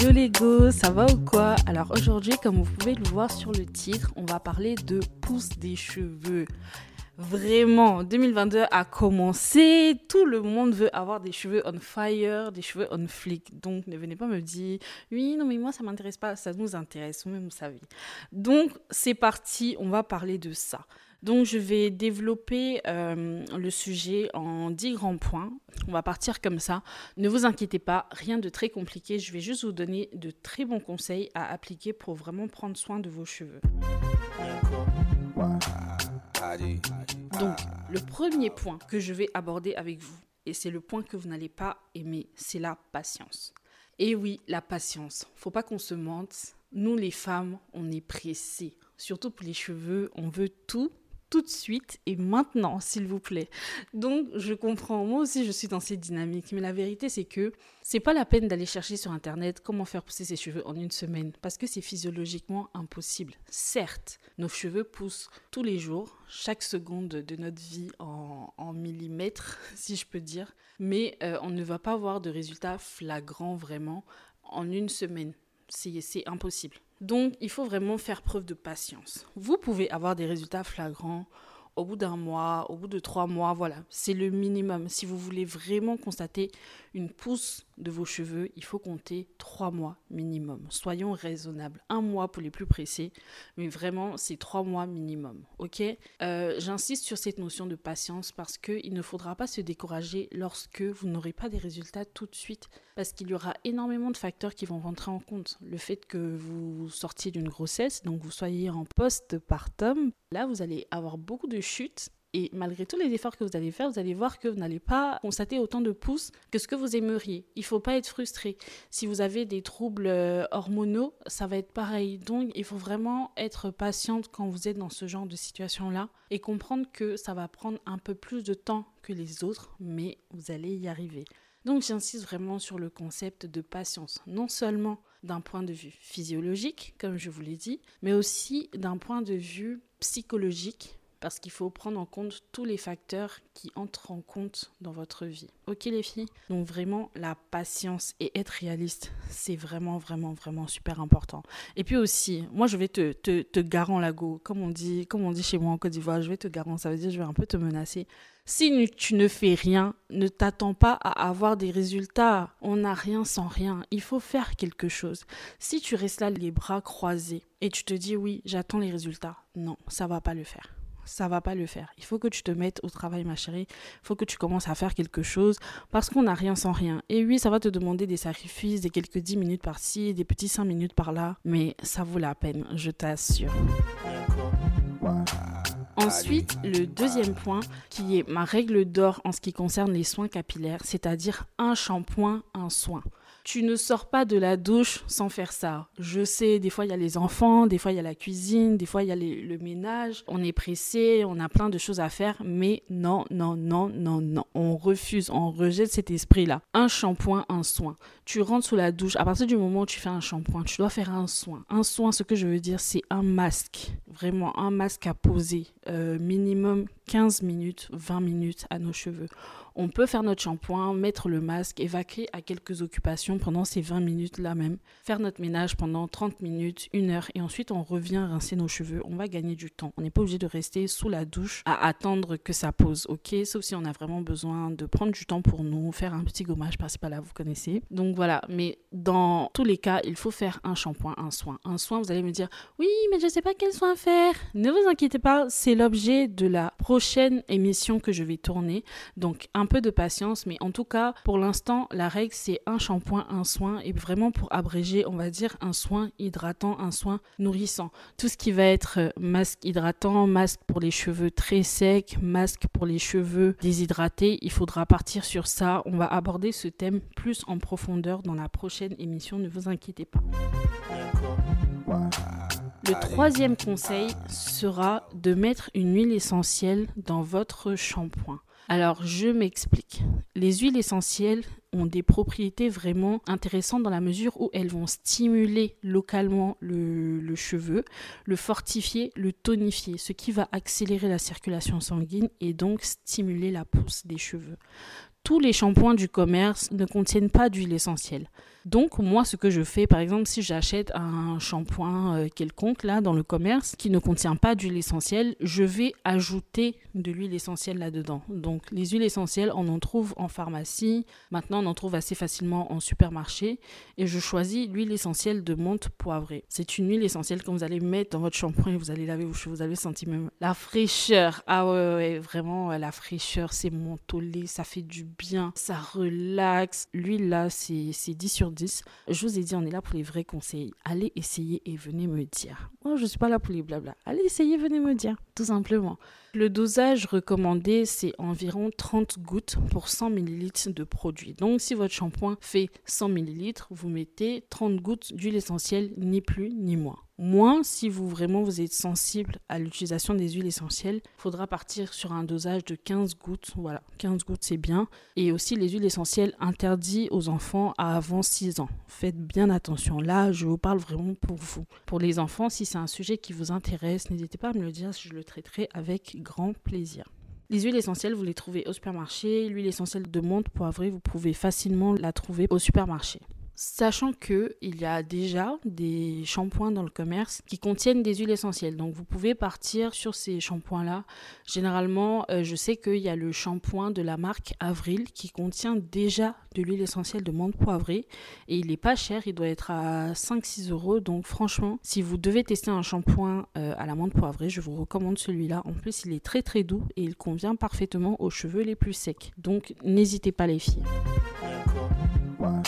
Hello les go, ça va ou quoi? Alors aujourd'hui, comme vous pouvez le voir sur le titre, on va parler de pouce des cheveux. Vraiment, 2022 a commencé, tout le monde veut avoir des cheveux on fire, des cheveux on flick. Donc ne venez pas me dire, oui, non mais moi ça m'intéresse pas, ça nous intéresse, vous-même vous savez. Donc c'est parti, on va parler de ça. Donc, je vais développer euh, le sujet en 10 grands points. On va partir comme ça. Ne vous inquiétez pas, rien de très compliqué. Je vais juste vous donner de très bons conseils à appliquer pour vraiment prendre soin de vos cheveux. Donc, le premier point que je vais aborder avec vous, et c'est le point que vous n'allez pas aimer, c'est la patience. Et oui, la patience. Faut pas qu'on se mente. Nous, les femmes, on est pressées. Surtout pour les cheveux, on veut tout tout de suite et maintenant, s'il vous plaît. Donc, je comprends, moi aussi, je suis dans cette dynamique. Mais la vérité, c'est que c'est pas la peine d'aller chercher sur Internet comment faire pousser ses cheveux en une semaine parce que c'est physiologiquement impossible. Certes, nos cheveux poussent tous les jours, chaque seconde de notre vie en, millimètres, si je peux dire. Mais euh, on ne va pas avoir de résultats flagrants vraiment en une semaine. C'est impossible. Donc, il faut vraiment faire preuve de patience. Vous pouvez avoir des résultats flagrants au bout d'un mois, au bout de trois mois, voilà, c'est le minimum. Si vous voulez vraiment constater une pousse de vos cheveux, il faut compter trois mois minimum. Soyons raisonnables. Un mois pour les plus pressés, mais vraiment, c'est trois mois minimum. Ok? Euh, J'insiste sur cette notion de patience parce qu'il ne faudra pas se décourager lorsque vous n'aurez pas des résultats tout de suite, parce qu'il y aura énormément de facteurs qui vont rentrer en compte. Le fait que vous sortiez d'une grossesse, donc vous soyez en post-partum, là, vous allez avoir beaucoup de chutes et malgré tous les efforts que vous allez faire, vous allez voir que vous n'allez pas constater autant de pouces que ce que vous aimeriez. Il ne faut pas être frustré. Si vous avez des troubles euh, hormonaux, ça va être pareil. Donc, il faut vraiment être patiente quand vous êtes dans ce genre de situation-là et comprendre que ça va prendre un peu plus de temps que les autres, mais vous allez y arriver. Donc, j'insiste vraiment sur le concept de patience, non seulement d'un point de vue physiologique, comme je vous l'ai dit, mais aussi d'un point de vue psychologique parce qu'il faut prendre en compte tous les facteurs qui entrent en compte dans votre vie. Ok les filles? Donc vraiment la patience et être réaliste, c'est vraiment vraiment vraiment super important. Et puis aussi, moi je vais te te, te garant la go, comme on dit comme on dit chez moi en Côte d'Ivoire, je vais te garant, ça veut dire je vais un peu te menacer. Si tu ne fais rien, ne t'attends pas à avoir des résultats. On n'a rien sans rien. Il faut faire quelque chose. Si tu restes là les bras croisés et tu te dis oui, j'attends les résultats, non, ça va pas le faire ça va pas le faire. Il faut que tu te mettes au travail, ma chérie. Il faut que tu commences à faire quelque chose parce qu'on n'a rien sans rien. Et oui, ça va te demander des sacrifices, des quelques 10 minutes par-ci, des petits 5 minutes par-là, mais ça vaut la peine, je t'assure. Ensuite, le deuxième point, qui est ma règle d'or en ce qui concerne les soins capillaires, c'est-à-dire un shampoing, un soin tu ne sors pas de la douche sans faire ça. Je sais, des fois il y a les enfants, des fois il y a la cuisine, des fois il y a le ménage. On est pressé, on a plein de choses à faire, mais non, non, non, non, non. On refuse, on rejette cet esprit-là. Un shampoing, un soin. Tu rentres sous la douche. À partir du moment où tu fais un shampoing, tu dois faire un soin. Un soin, ce que je veux dire, c'est un masque. Vraiment, un masque à poser. Euh, minimum 15 minutes, 20 minutes à nos cheveux on peut faire notre shampoing, mettre le masque, évacuer à quelques occupations pendant ces 20 minutes-là même, faire notre ménage pendant 30 minutes, une heure, et ensuite on revient rincer nos cheveux. On va gagner du temps. On n'est pas obligé de rester sous la douche à attendre que ça pose, ok? Sauf si on a vraiment besoin de prendre du temps pour nous, faire un petit gommage par-ci par-là, vous connaissez. Donc voilà, mais dans tous les cas, il faut faire un shampoing, un soin. Un soin, vous allez me dire, oui, mais je ne sais pas quel soin faire. Ne vous inquiétez pas, c'est l'objet de la prochaine émission que je vais tourner. Donc un peu de patience, mais en tout cas, pour l'instant, la règle c'est un shampoing, un soin, et vraiment pour abréger, on va dire un soin hydratant, un soin nourrissant. Tout ce qui va être euh, masque hydratant, masque pour les cheveux très secs, masque pour les cheveux déshydratés, il faudra partir sur ça. On va aborder ce thème plus en profondeur dans la prochaine émission, ne vous inquiétez pas. Le troisième conseil sera de mettre une huile essentielle dans votre shampoing. Alors, je m'explique. Les huiles essentielles ont des propriétés vraiment intéressantes dans la mesure où elles vont stimuler localement le, cheveu, le fortifier, le tonifier, ce qui va accélérer la circulation sanguine et donc stimuler la pousse des cheveux. Tous les shampoings du commerce ne contiennent pas d'huile essentielle. Donc moi ce que je fais par exemple si j'achète un shampoing euh, quelconque là dans le commerce qui ne contient pas d'huile essentielle, je vais ajouter de l'huile essentielle là-dedans. Donc les huiles essentielles on en trouve en pharmacie, maintenant on en trouve assez facilement en supermarché et je choisis l'huile essentielle de menthe poivrée. C'est une huile essentielle que vous allez mettre dans votre shampoing et vous allez laver vos cheveux, vous avez senti même la fraîcheur. Ah ouais, ouais vraiment la fraîcheur, c'est mentholé, ça fait du bien, ça relaxe. L'huile là c'est 10 sur 10 je vous ai dit, on est là pour les vrais conseils. Allez essayer et venez me dire. Moi, je ne suis pas là pour les blabla. Allez essayer, venez me dire, tout simplement. Le dosage recommandé, c'est environ 30 gouttes pour 100 ml de produit. Donc, si votre shampoing fait 100 ml, vous mettez 30 gouttes d'huile essentielle, ni plus ni moins. Moins si vous vraiment vous êtes sensible à l'utilisation des huiles essentielles, faudra partir sur un dosage de 15 gouttes. Voilà, 15 gouttes c'est bien. Et aussi les huiles essentielles interdites aux enfants à avant 6 ans. Faites bien attention. Là, je vous parle vraiment pour vous. Pour les enfants, si c'est un sujet qui vous intéresse, n'hésitez pas à me le dire, je le avec grand plaisir. Les huiles essentielles, vous les trouvez au supermarché. L'huile essentielle de menthe poivrée, vous pouvez facilement la trouver au supermarché. Sachant que il y a déjà des shampoings dans le commerce qui contiennent des huiles essentielles. Donc vous pouvez partir sur ces shampoings-là. Généralement, euh, je sais qu'il y a le shampoing de la marque Avril qui contient déjà de l'huile essentielle de menthe poivrée et il n'est pas cher, il doit être à 5-6 euros. Donc franchement, si vous devez tester un shampoing euh, à la menthe poivrée, je vous recommande celui-là. En plus, il est très très doux et il convient parfaitement aux cheveux les plus secs. Donc n'hésitez pas les filles.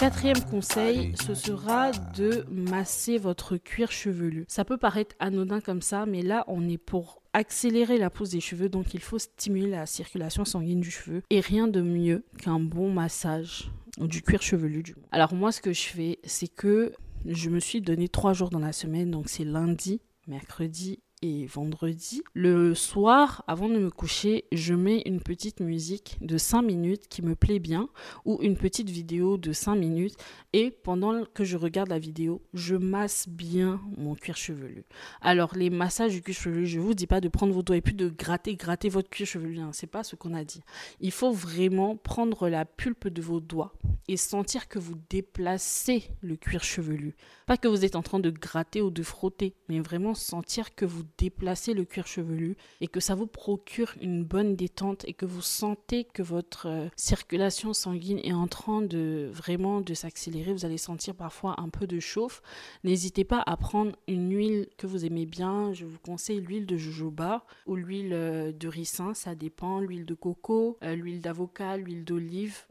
Quatrième conseil, ce sera de masser votre cuir chevelu. Ça peut paraître anodin comme ça, mais là, on est pour accélérer la pousse des cheveux, donc il faut stimuler la circulation sanguine du cheveu. Et rien de mieux qu'un bon massage du cuir chevelu du Alors moi, ce que je fais, c'est que je me suis donné trois jours dans la semaine, donc c'est lundi, mercredi et vendredi. Le soir, avant de me coucher, je mets une petite musique de 5 minutes qui me plaît bien ou une petite vidéo de 5 minutes et pendant que je regarde la vidéo, je masse bien mon cuir chevelu. Alors les massages du cuir chevelu, je vous dis pas de prendre vos doigts et puis de gratter, gratter votre cuir chevelu, hein, c'est pas ce qu'on a dit. Il faut vraiment prendre la pulpe de vos doigts et sentir que vous déplacez le cuir chevelu. Pas que vous êtes en train de gratter ou de frotter, mais vraiment sentir que vous déplacez le cuir chevelu et que ça vous procure une bonne détente et que vous sentez que votre euh, circulation sanguine est en train de vraiment de s'accélérer. Vous allez sentir parfois un peu de chauffe. N'hésitez pas à prendre une huile que vous aimez bien. Je vous conseille l'huile de jojoba ou l'huile euh, de ricin, ça dépend. L'huile de coco, euh, l'huile d'avocat, l'huile d'olive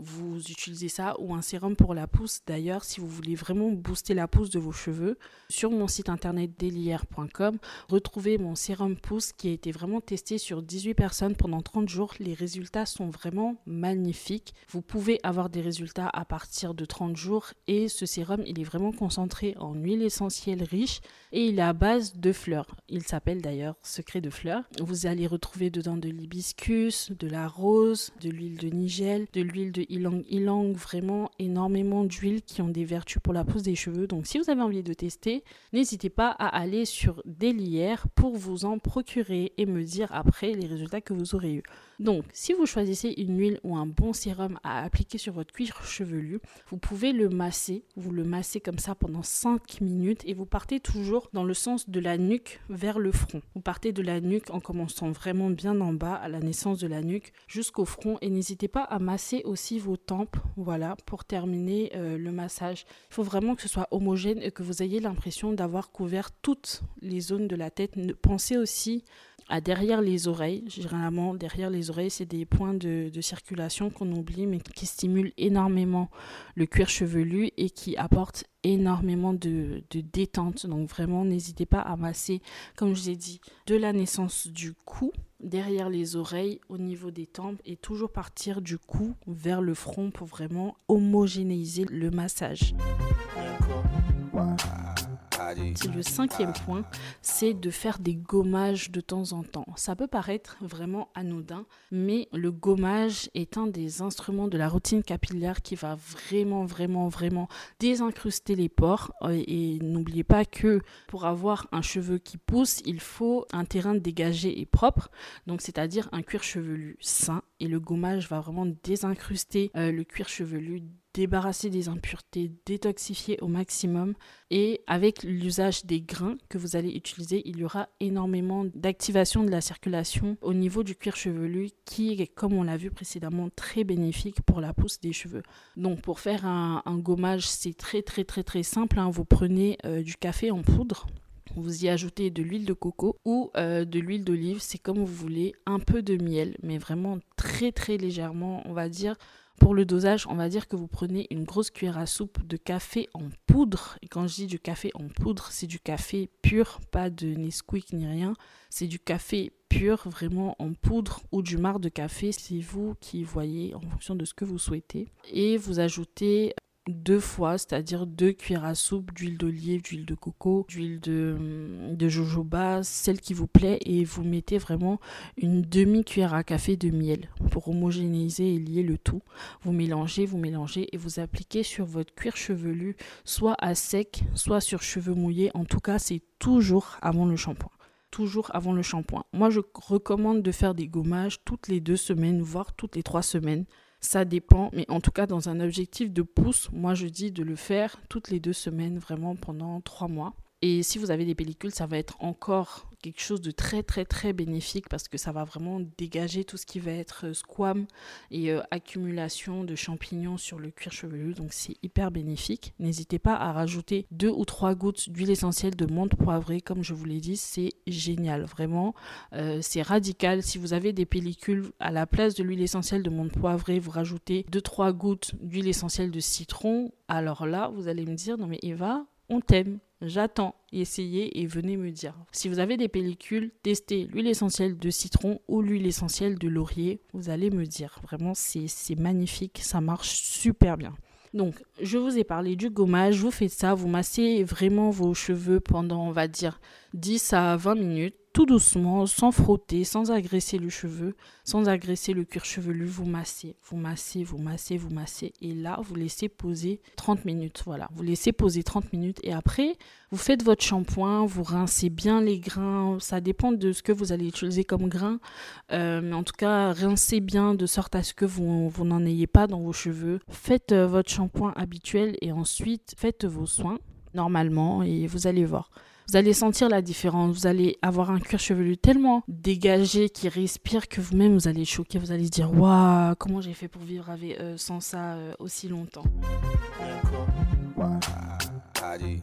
vous utilisez ça ou un sérum pour la pousse. D'ailleurs, si vous voulez vraiment booster la pousse de vos cheveux, sur mon site internet delier.com, retrouvez mon sérum pousse qui a été vraiment testé sur 18 personnes pendant 30 jours. Les résultats sont vraiment magnifiques. Vous pouvez avoir des résultats à partir de 30 jours et ce sérum, il est vraiment concentré en huile essentielle riche et il est à base de fleurs. Il s'appelle d'ailleurs Secret de fleurs. Vous allez retrouver dedans de l'hibiscus, de la rose, de l'huile de nigel, de l'huile de ylang ylang, vraiment énormément d'huiles qui ont des vertus pour la pousse des cheveux. Donc si vous avez envie de tester, n'hésitez pas à aller sur Delière pour vous en procurer et me dire après les résultats que vous aurez eu. Donc, si vous choisissez une huile ou un bon sérum à appliquer sur votre cuir chevelu, vous pouvez le masser. Vous le massez comme ça pendant 5 minutes et vous partez toujours dans le sens de la nuque vers le front. Vous partez de la nuque en commençant vraiment bien en bas à la naissance de la nuque jusqu'au front et n'hésitez pas à masser aussi aux tempes, voilà, pour terminer euh, le massage. Il faut vraiment que ce soit homogène et que vous ayez l'impression d'avoir couvert toutes les zones de la tête. Pensez aussi derrière les oreilles. Généralement, derrière les oreilles, c'est des points de, circulation qu'on oublie, mais qui stimulent énormément le cuir chevelu et qui apportent énormément de, détente. Donc vraiment, n'hésitez pas à masser, comme je vous ai dit, de la naissance du cou derrière les oreilles au niveau des tempes et toujours partir du cou vers le front pour vraiment homogénéiser le massage. Le cinquième point, c'est de faire des gommages de temps en temps. Ça peut paraître vraiment anodin, mais le gommage est un des instruments de la routine capillaire qui va vraiment, vraiment, vraiment désincruster les pores. Et n'oubliez pas que pour avoir un cheveu qui pousse, il faut un terrain dégagé et propre, donc c'est-à-dire un cuir chevelu sain. Et le gommage va vraiment désincruster euh, le cuir chevelu, débarrasser des impuretés, détoxifier au maximum. Et avec l'usage des grains que vous allez utiliser, il y aura énormément d'activation de la circulation au niveau du cuir chevelu qui est, comme on l'a vu précédemment, très bénéfique pour la pousse des cheveux. Donc pour faire un, gommage, c'est très très très très simple. Hein. Vous prenez euh, du café en poudre. Vous y ajoutez de l'huile de coco ou euh, de l'huile d'olive, c'est comme vous voulez, un peu de miel, mais vraiment très très légèrement, on va dire pour le dosage, on va dire que vous prenez une grosse cuillère à soupe de café en poudre. Et quand je dis du café en poudre, c'est du café pur, pas de Nesquik ni rien. C'est du café pur, vraiment en poudre ou du marc de café. C'est vous qui voyez en fonction de ce que vous souhaitez. Et vous ajoutez deux fois, c'est-à-dire deux cuillères à soupe d'huile d'olive, d'huile de coco, d'huile de, de jojoba, celle qui vous plaît, et vous mettez vraiment une demi-cuillère à café de miel pour homogénéiser et lier le tout. Vous mélangez, vous mélangez et vous appliquez sur votre cuir chevelu, soit à sec, soit sur cheveux mouillés. En tout cas, c'est toujours avant le shampoing toujours avant le shampoing. Moi, je recommande de faire des gommages toutes les deux semaines, voire toutes les trois semaines. Ça dépend, mais en tout cas, dans un objectif de pouce, moi je dis de le faire toutes les deux semaines, vraiment pendant trois mois. Et si vous avez des pellicules, ça va être encore quelque chose de très très très bénéfique parce que ça va vraiment dégager tout ce qui va être euh, squam et euh, accumulation de champignons sur le cuir chevelu. Donc c'est hyper bénéfique. N'hésitez pas à rajouter deux ou trois gouttes d'huile essentielle de menthe poivrée. Comme je vous l'ai dit, c'est génial. Vraiment, euh, c'est radical. Si vous avez des pellicules à la place de l'huile essentielle de menthe poivrée, vous rajoutez deux trois gouttes d'huile essentielle de citron. Alors là, vous allez me dire, non mais Eva, on t'aime J'attends. Essayez et venez me dire. Si vous avez des pellicules, testez l'huile essentielle de citron ou l'huile essentielle de laurier. Vous allez me dire. Vraiment, c'est magnifique. Ça marche super bien. Donc, je vous ai parlé du gommage. Vous faites ça. Vous massez vraiment vos cheveux pendant, on va dire, 10 à 20 minutes tout doucement, sans frotter, sans agresser le cheveu, sans agresser le cuir chevelu, vous massez, vous massez, vous massez, vous massez. Et là, vous laissez poser 30 minutes. Voilà, vous laissez poser 30 minutes. Et après, vous faites votre shampoing, vous rincez bien les grains. Ça dépend de ce que vous allez utiliser comme grain. Euh, mais en tout cas, rincez bien de sorte à ce que vous, vous n'en ayez pas dans vos cheveux. Faites euh, votre shampoing habituel et ensuite faites vos soins normalement et vous allez voir. Vous allez sentir la différence. Vous allez avoir un cuir chevelu tellement dégagé qui respire que vous-même vous allez choquer. Vous allez dire Waouh, comment j'ai fait pour vivre euh, sans ça euh, aussi longtemps.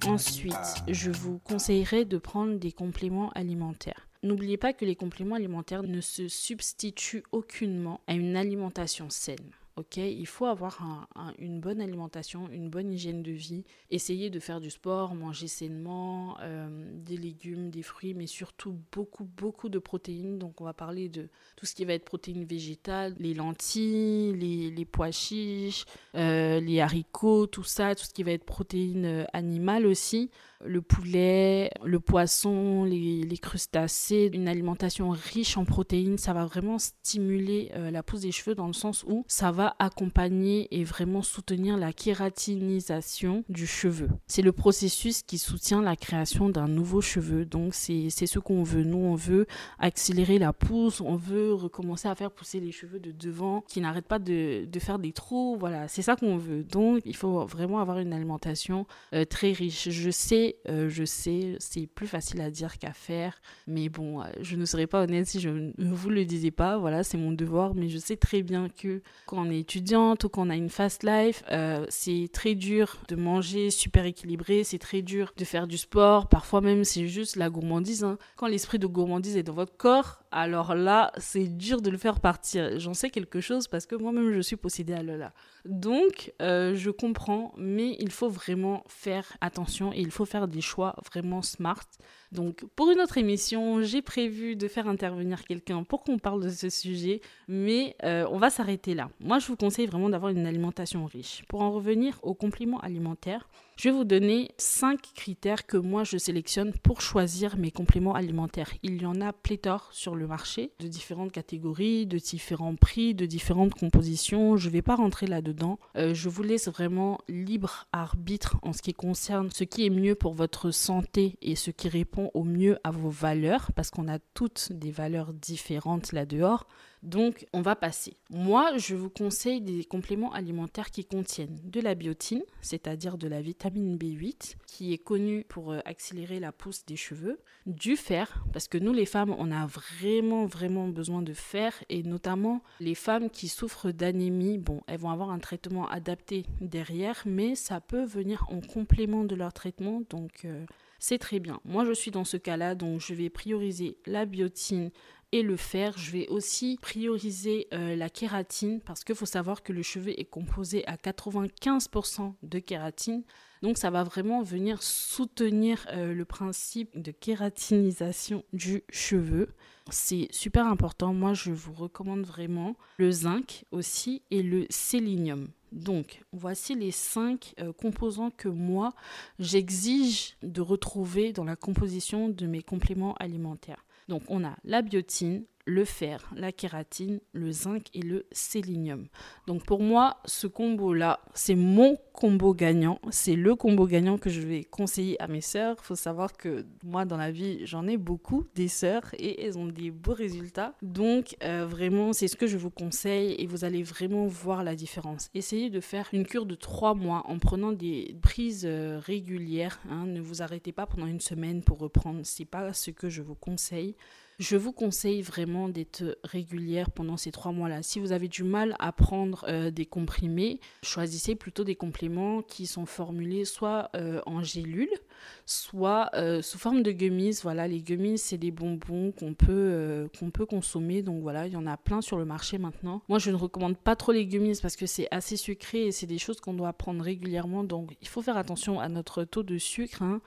Ensuite, je vous conseillerais de prendre des compléments alimentaires. N'oubliez pas que les compléments alimentaires ne se substituent aucunement à une alimentation saine. Ok, il faut avoir une bonne alimentation, une bonne hygiène de vie, essayer de faire du sport, manger sainement, euh, des légumes, des fruits, mais surtout beaucoup, beaucoup de protéines. Donc on va parler de tout ce qui va être protéines végétales, les lentilles, les, pois chiches, euh, les haricots, tout ça, tout ce qui va être protéines euh, animales aussi le poulet, le poisson, les, crustacés, une alimentation riche en protéines, ça va vraiment stimuler la pousse des cheveux dans le sens où ça va accompagner et vraiment soutenir la kératinisation du cheveu. C'est le processus qui soutient la création d'un nouveau cheveu. Donc c'est ce qu'on veut. Nous, on veut accélérer la pousse, on veut recommencer à faire pousser les cheveux de devant qui n'arrêtent pas de, de, faire des trous. Voilà, c'est ça qu'on veut. Donc il faut vraiment avoir une alimentation euh, très riche. Je sais euh, je sais, c'est plus facile à dire qu'à faire, mais bon, euh, je ne serais pas honnête si je ne vous le disais pas, voilà, c'est mon devoir, mais je sais très bien que quand on est étudiante ou qu'on a une fast life, euh, c'est très dur de manger super équilibré, c'est très dur de faire du sport. Parfois même, c'est juste la gourmandise. Hein. Quand l'esprit de gourmandise est dans votre corps, alors là, c'est dur de le faire partir. J'en sais quelque chose parce que moi-même, je suis possédée à Lola. Donc, euh, je comprends, mais il faut vraiment faire attention et il faut faire des choix vraiment smart. Donc, pour une autre émission, j'ai prévu de faire intervenir quelqu'un pour qu'on parle de ce sujet, mais euh, on va s'arrêter là. Moi, je vous conseille vraiment d'avoir une alimentation riche. Pour en revenir aux compléments alimentaires, je vais vous donner cinq critères que moi je sélectionne pour choisir mes compléments alimentaires. Il y en a pléthore sur le marché, de différentes catégories, de différents prix, de différentes compositions. Je ne vais pas rentrer là-dedans. Euh, je vous laisse vraiment libre arbitre en ce qui concerne ce qui est mieux pour votre santé et ce qui répond au mieux à vos valeurs, parce qu'on a toutes des valeurs différentes là-dehors. Donc, on va passer. Moi, je vous conseille des compléments alimentaires qui contiennent de la biotine, c'est-à-dire de la vitamine B8, qui est connue pour euh, accélérer la pousse des cheveux, du fer, parce que nous, les femmes, on a vraiment, vraiment besoin de fer, et notamment les femmes qui souffrent d'anémie, bon, elles vont avoir un traitement adapté derrière, mais ça peut venir en complément de leur traitement, donc... Euh, c'est très bien. Moi, je suis dans ce cas-là, donc je vais prioriser la biotine, et le fer. Je vais aussi prioriser euh, la kératine parce qu'il faut savoir que le cheveu est composé à 95% de kératine. Donc ça va vraiment venir soutenir euh, le principe de kératinisation du cheveu. C'est super important. Moi, je vous recommande vraiment le zinc aussi et le sélénium. Donc, voici les cinq euh, composants que moi, j'exige de retrouver dans la composition de mes compléments alimentaires. Donc on a la biotine, le fer, la kératine, le zinc et le sélénium. Donc pour moi, ce combo-là, c'est mon combo gagnant. C'est le combo gagnant que je vais conseiller à mes sœurs. Il faut savoir que moi, dans la vie, j'en ai beaucoup des sœurs et elles ont des beaux résultats. Donc euh, vraiment, c'est ce que je vous conseille et vous allez vraiment voir la différence. Essayez de faire une cure de trois mois en prenant des prises euh, régulières. Hein. Ne vous arrêtez pas pendant une semaine pour reprendre. C'est pas ce que je vous conseille. Je vous conseille vraiment d'être régulière pendant ces trois mois-là. Si vous avez du mal à prendre euh, des comprimés, choisissez plutôt des qui sont formulés soit euh, en gélule, soit euh, sous forme de gummies. Voilà, les gummies, c'est des bonbons qu'on peut, qu'on peut consommer. Donc voilà, il y en a plein sur le marché maintenant. Moi, je ne recommande pas trop les gummies parce que c'est assez sucré et c'est des choses qu'on doit prendre régulièrement. Donc il faut faire attention à notre taux de sucre. Hein.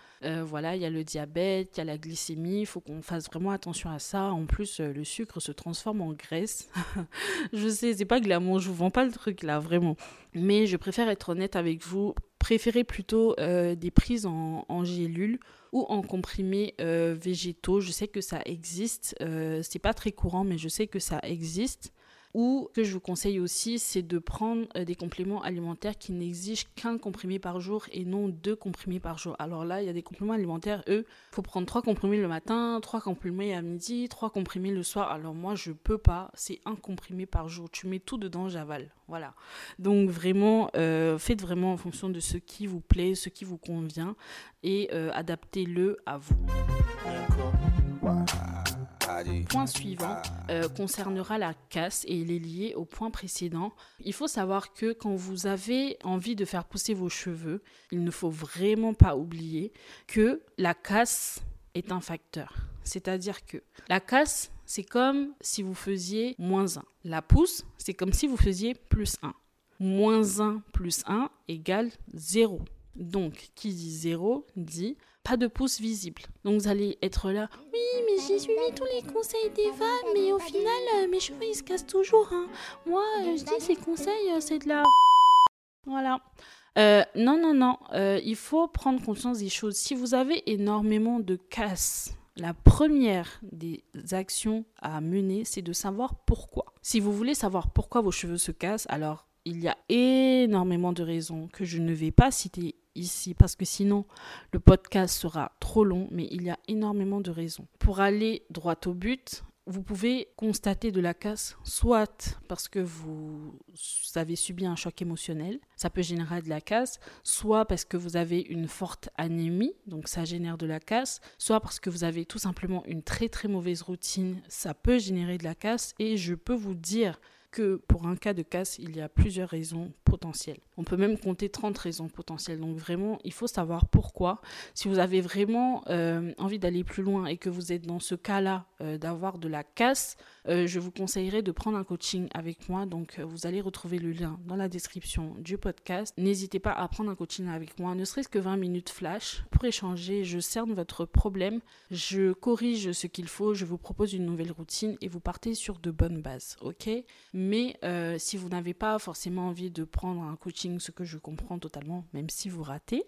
voilà, il y a le diabète, il y a la glycémie. Il faut qu'on fasse vraiment attention à ça. En plus, euh, le sucre se transforme en graisse. je sais, c'est pas glamour, je vous vends pas le truc là, vraiment. Mais je préfère être honnête avec vous. Préférez plutôt euh, des prises en, en, gélule ou en comprimés euh, végétaux. Je sais que ça existe. c'est pas très courant, mais je sais que ça existe. Ou ce que je vous conseille aussi, c'est de prendre euh, des compléments alimentaires qui n'exigent qu'un comprimé par jour et non deux comprimés par jour. Alors là, il y a des compléments alimentaires, eux, il faut prendre trois comprimés le matin, trois comprimés à midi, trois comprimés le soir. Alors moi, je peux pas, c'est un comprimé par jour. Tu mets tout dedans, j'avale. Voilà. Donc vraiment, euh, faites vraiment en fonction de ce qui vous plaît, ce qui vous convient et euh, adaptez-le à vous. Le point suivant euh, concernera la casse et il est lié au point précédent. Il faut savoir que quand vous avez envie de faire pousser vos cheveux, il ne faut vraiment pas oublier que la casse est un facteur. C'est-à-dire que la casse, c'est comme si vous faisiez moins 1. La pousse, c'est comme si vous faisiez plus 1. Moins 1 plus 1 égale 0. Donc, qui dit 0 dit pas de pouce visible. Donc vous allez être là, oui, mais j'ai suivi tous les conseils d'Eva, mais au final, euh, mes cheveux ils se cassent toujours. Hein. Moi, euh, je dis ces conseils, euh, c'est de la. Voilà. non, non, non. il faut prendre conscience des choses. Si vous avez énormément de casse, la première des actions à mener, c'est de savoir pourquoi. Si vous voulez savoir pourquoi vos cheveux se cassent, alors il y a énormément de raisons que je ne vais pas citer ici parce que sinon le podcast sera trop long, mais il y a énormément de raisons. Pour aller droit au but, vous pouvez constater de la casse, soit parce que vous avez subi un choc émotionnel, ça peut générer de la casse, soit parce que vous avez une forte anémie, donc ça génère de la casse, soit parce que vous avez tout simplement une très très mauvaise routine, ça peut générer de la casse. Et je peux vous dire que pour un cas de casse, il y a plusieurs raisons potentielles. On peut même compter 30 raisons potentielles. Donc vraiment, il faut savoir pourquoi. Si vous avez vraiment euh, envie d'aller plus loin et que vous êtes dans ce cas-là euh, d'avoir de la casse, euh, je vous conseillerais de prendre un coaching avec moi. Donc vous allez retrouver le lien dans la description du podcast. N'hésitez pas à prendre un coaching avec moi, ne serait-ce que 20 minutes flash pour échanger. Je cerne votre problème, je corrige ce qu'il faut, je vous propose une nouvelle routine et vous partez sur de bonnes bases. Ok? Mais si vous n'avez pas forcément envie de prendre un coaching, ce que je comprends totalement, même si vous ratez,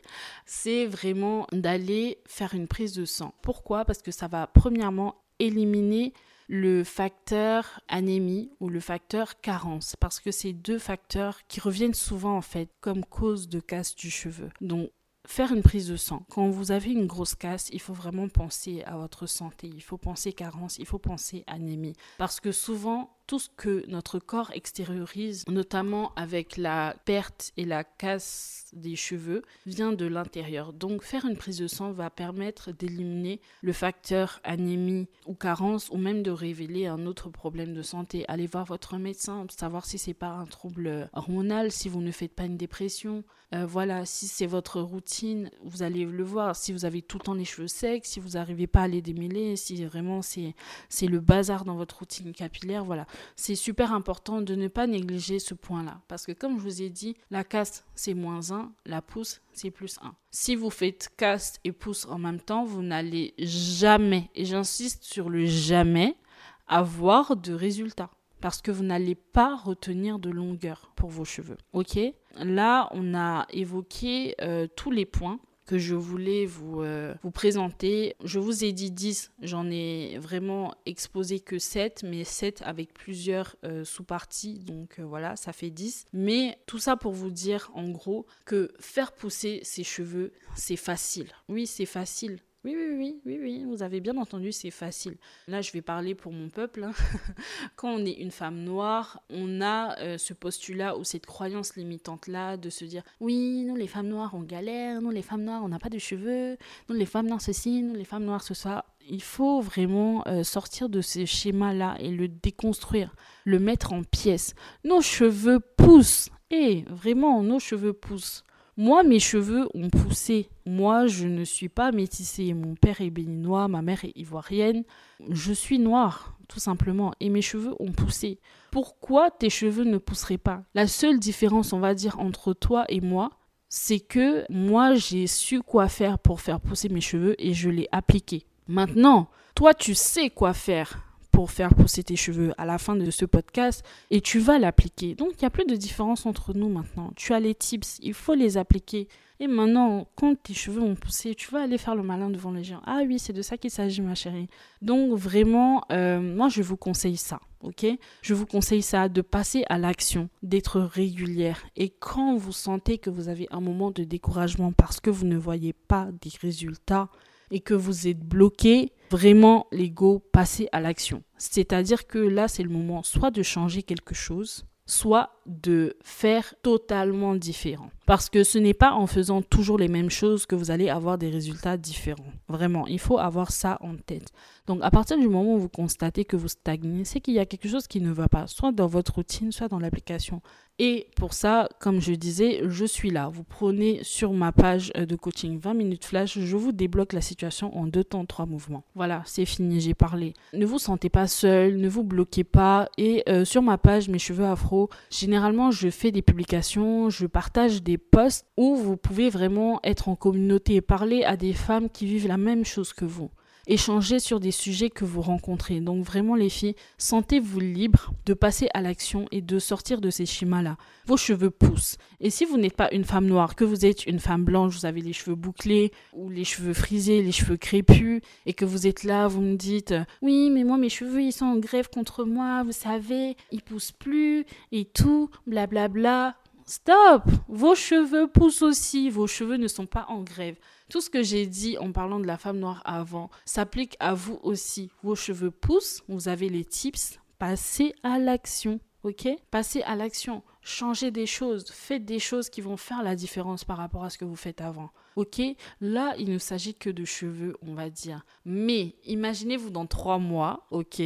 c'est vraiment d'aller faire une prise de sang. Pourquoi? Parce que ça va premièrement éliminer le facteur anémie ou le facteur carence parce que c'est deux facteurs qui reviennent souvent en fait comme cause de casse du cheveu. Donc faire une prise de sang. Quand vous avez une grosse casse, il faut vraiment penser à votre santé, il faut penser carence, il faut penser anémie parce que souvent tout ce que notre corps extériorise, notamment avec la perte et la casse des cheveux, vient de l'intérieur. Donc faire une prise de sang va permettre d'éliminer le facteur anémie ou carence ou même de révéler un autre problème de santé. Allez voir votre médecin, savoir si c'est pas un trouble hormonal, si vous ne faites pas une dépression. Euh, voilà, si c'est votre routine, vous allez le voir. Si vous avez tout le temps les cheveux secs, si vous n'arrivez pas à les démêler, si vraiment c'est le bazar dans votre routine capillaire, voilà c'est super important de ne pas négliger ce point-là. Parce que comme je vous ai dit, la casse, c'est moins 1, la pousse, c'est plus 1. Si vous faites casse et pousse en même temps, vous n'allez jamais, et j'insiste sur le jamais, avoir de résultats. Parce que vous n'allez pas retenir de longueur pour vos cheveux. Ok? Là, on a évoqué euh, tous les points que je voulais vous, euh, vous présenter. Je vous ai dit 10, j'en ai vraiment exposé que 7, mais 7 avec plusieurs euh, sous-parties, donc euh, voilà, ça fait 10. Mais tout ça pour vous dire en gros que faire pousser ses cheveux, c'est facile. Oui, c'est facile. Oui, oui, oui, oui, oui, vous avez bien entendu, c'est facile. Là, je vais parler pour mon peuple. Hein. Quand on est une femme noire, on a euh, ce postulat ou cette croyance limitante-là de se dire oui, nous les femmes noires, on galère, nous les femmes noires, on n'a pas de cheveux, nous les femmes noires, ceci, nous les femmes noires, ce soit. Il faut vraiment euh, sortir de ce schéma-là et le déconstruire, le mettre en pièces. Nos cheveux poussent. Et eh, vraiment, nos cheveux poussent. Moi, mes cheveux ont poussé. Moi, je ne suis pas métissée. Mon père est béninois, ma mère est ivoirienne. Je suis noire, tout simplement. Et mes cheveux ont poussé. Pourquoi tes cheveux ne pousseraient pas? La seule différence, on va dire, entre toi et moi, c'est que moi, j'ai su quoi faire pour faire pousser mes cheveux et je l'ai appliqué. Maintenant, toi, tu sais quoi faire pour faire pousser tes cheveux à la fin de ce podcast et tu vas l'appliquer. Donc il n'y a plus de différence entre nous maintenant. Tu as les tips, il faut les appliquer. Et maintenant, quand tes cheveux ont poussé, tu vas aller faire le malin devant les gens. Ah oui, c'est de ça qu'il s'agit, ma chérie. Donc vraiment, euh, moi je vous conseille ça. Ok? Je vous conseille ça, de passer à l'action, d'être régulière. Et quand vous sentez que vous avez un moment de découragement parce que vous ne voyez pas des résultats, et que vous êtes bloqué, vraiment, l'ego, passez à l'action. C'est-à-dire que là, c'est le moment soit de changer quelque chose, soit de faire totalement différent. Parce que ce n'est pas en faisant toujours les mêmes choses que vous allez avoir des résultats différents. Vraiment, il faut avoir ça en tête. Donc à partir du moment où vous constatez que vous stagnez, c'est qu'il y a quelque chose qui ne va pas, soit dans votre routine, soit dans l'application. Et pour ça, comme je disais, je suis là. Vous prenez sur ma page euh, de coaching 20 minutes flash, je vous débloque la situation en deux temps, trois mouvements. Voilà, c'est fini, j'ai parlé. Ne vous sentez pas seul, ne vous bloquez pas. Et euh, sur ma page, mes cheveux afro, généralement, je fais des publications, je partage des posts où vous pouvez vraiment être en communauté et parler à des femmes qui vivent la même chose que vous échanger sur des sujets que vous rencontrez. Donc vraiment les filles, sentez-vous libre de passer à l'action et de sortir de ces schémas-là. Vos cheveux poussent. Et si vous n'êtes pas une femme noire, que vous êtes une femme blanche, vous avez les cheveux bouclés ou les cheveux frisés, les cheveux crépus, et que vous êtes là, vous me dites oui, mais moi mes cheveux ils sont en grève contre moi, vous savez, ils poussent plus et tout, blablabla. Bla, bla. Stop Vos cheveux poussent aussi, vos cheveux ne sont pas en grève. Tout ce que j'ai dit en parlant de la femme noire avant s'applique à vous aussi. Vos cheveux poussent, vous avez les tips, passez à l'action. Ok? Passez à l'action. changez des choses, faites des choses qui vont faire la différence par rapport à ce que vous faites avant. Ok, là, il ne s'agit que de cheveux, on va dire. Mais imaginez-vous dans trois mois, ok,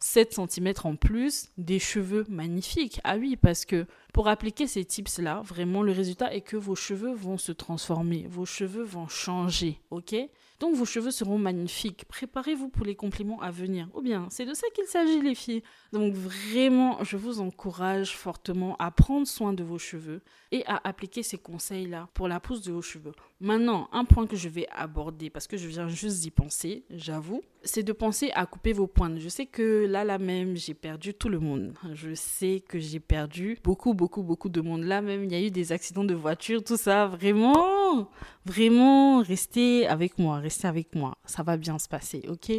7 cm en plus, des cheveux magnifiques. Ah oui, parce que pour appliquer ces tips-là, vraiment, le résultat est que vos cheveux vont se transformer, vos cheveux vont changer, ok? Donc vos cheveux seront magnifiques. Préparez-vous pour les compliments à venir. Ou bien, c'est de ça qu'il s'agit les filles. Donc vraiment, je vous encourage fortement à prendre soin de vos cheveux et à appliquer ces conseils-là pour la pousse de vos cheveux. Maintenant, un point que je vais aborder, parce que je viens juste d'y penser, j'avoue, c'est de penser à couper vos pointes. Je sais que là, là même, j'ai perdu tout le monde. Je sais que j'ai perdu beaucoup, beaucoup, beaucoup de monde. Là même, il y a eu des accidents de voiture, tout ça. Vraiment, vraiment, restez avec moi, restez avec moi. Ça va bien se passer, ok?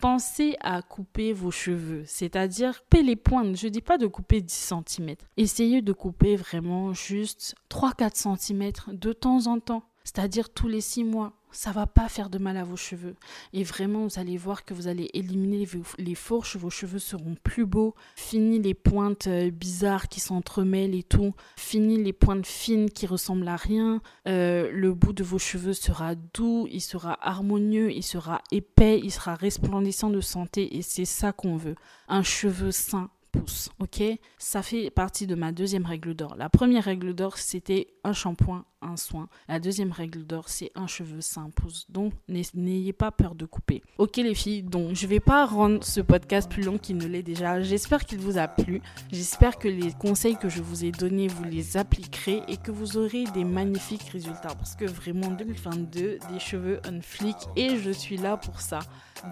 Pensez à couper vos cheveux, c'est-à-dire couper les pointes. Je ne dis pas de couper 10 cm. Essayez de couper vraiment juste 3-4 cm de temps en temps, c'est-à-dire tous les 6 mois ça va pas faire de mal à vos cheveux. Et vraiment, vous allez voir que vous allez éliminer les fourches, vos cheveux seront plus beaux. Fini les pointes euh, bizarres qui s'entremêlent et tout. Fini les pointes fines qui ressemblent à rien. Euh, le bout de vos cheveux sera doux, il sera harmonieux, il sera épais, il sera resplendissant de santé et c'est ça qu'on veut. Un cheveu sain, pouce, ok? Ça fait partie de ma deuxième règle d'or. La première règle d'or, c'était un shampoing, un soin. La deuxième règle d'or, c'est un cheveu sain pouce. Donc, n'ayez pas peur de couper. Ok les filles, donc je vais pas rendre ce podcast plus long qu'il ne l'est déjà. J'espère qu'il vous a plu. J'espère que les conseils que je vous ai donnés, vous les appliquerez et que vous aurez des magnifiques résultats. Parce que vraiment, 2022, des cheveux on flic et je suis là pour ça.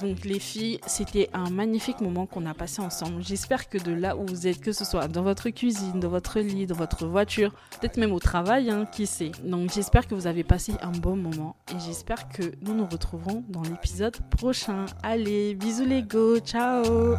Donc les filles, c'était un magnifique moment qu'on a passé ensemble. J'espère que de là où vous êtes, que ce soit dans votre cuisine, dans votre lit, dans votre voiture, peut-être même au travail, hein, qui sait. Donc j'espère que vous avez passé un bon moment et j'espère que nous nous retrouverons dans l'épisode prochain. Allez, bisous les go, ciao.